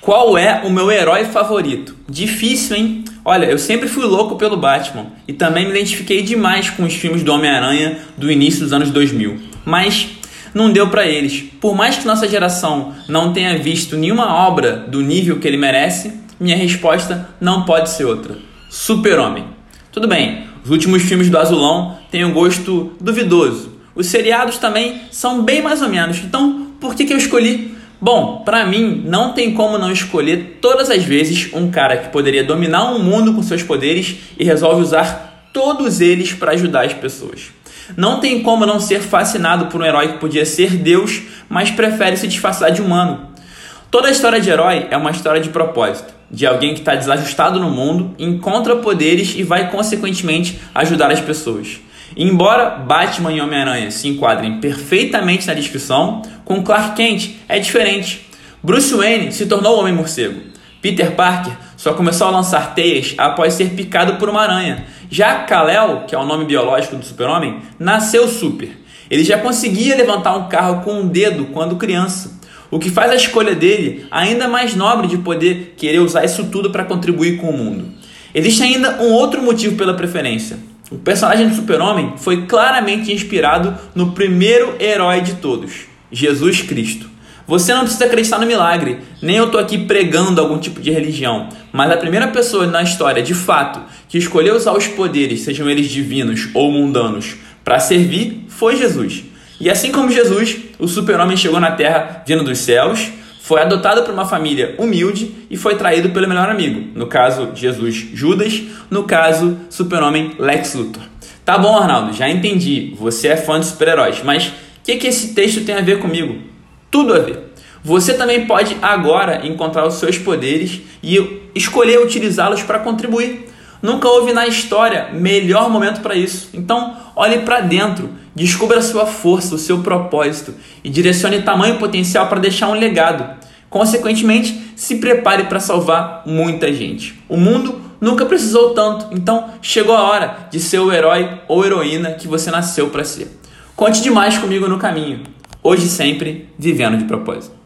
Qual é o meu herói favorito? Difícil, hein? Olha, eu sempre fui louco pelo Batman e também me identifiquei demais com os filmes do Homem-Aranha do início dos anos 2000. Mas não deu para eles. Por mais que nossa geração não tenha visto nenhuma obra do nível que ele merece, minha resposta não pode ser outra: Super-Homem. Tudo bem, os últimos filmes do Azulão têm um gosto duvidoso. Os seriados também são bem mais ou menos. Então, por que, que eu escolhi Bom, para mim, não tem como não escolher todas as vezes um cara que poderia dominar um mundo com seus poderes e resolve usar todos eles para ajudar as pessoas. Não tem como não ser fascinado por um herói que podia ser Deus, mas prefere se disfarçar de humano. Toda a história de herói é uma história de propósito, de alguém que está desajustado no mundo, encontra poderes e vai consequentemente ajudar as pessoas. Embora Batman e Homem-Aranha se enquadrem perfeitamente na descrição, com Clark Kent é diferente. Bruce Wayne se tornou Homem-Morcego. Peter Parker só começou a lançar teias após ser picado por uma aranha. Já Kal-El, que é o nome biológico do super-homem, nasceu super. Ele já conseguia levantar um carro com um dedo quando criança. O que faz a escolha dele ainda mais nobre de poder querer usar isso tudo para contribuir com o mundo. Existe ainda um outro motivo pela preferência. O personagem do Super-Homem foi claramente inspirado no primeiro herói de todos, Jesus Cristo. Você não precisa acreditar no milagre, nem eu estou aqui pregando algum tipo de religião, mas a primeira pessoa na história, de fato, que escolheu usar os poderes, sejam eles divinos ou mundanos, para servir foi Jesus. E assim como Jesus, o Super-Homem chegou na Terra vindo dos céus, foi adotado por uma família humilde e foi traído pelo melhor amigo. No caso, Jesus Judas, no caso, super-homem Lex Luthor. Tá bom, Arnaldo, já entendi. Você é fã de super-heróis, mas o que, que esse texto tem a ver comigo? Tudo a ver. Você também pode agora encontrar os seus poderes e escolher utilizá-los para contribuir. Nunca houve na história melhor momento para isso. Então, olhe para dentro, descubra a sua força, o seu propósito e direcione tamanho potencial para deixar um legado. Consequentemente, se prepare para salvar muita gente. O mundo nunca precisou tanto, então chegou a hora de ser o herói ou heroína que você nasceu para ser. Conte demais comigo no caminho. Hoje sempre vivendo de propósito.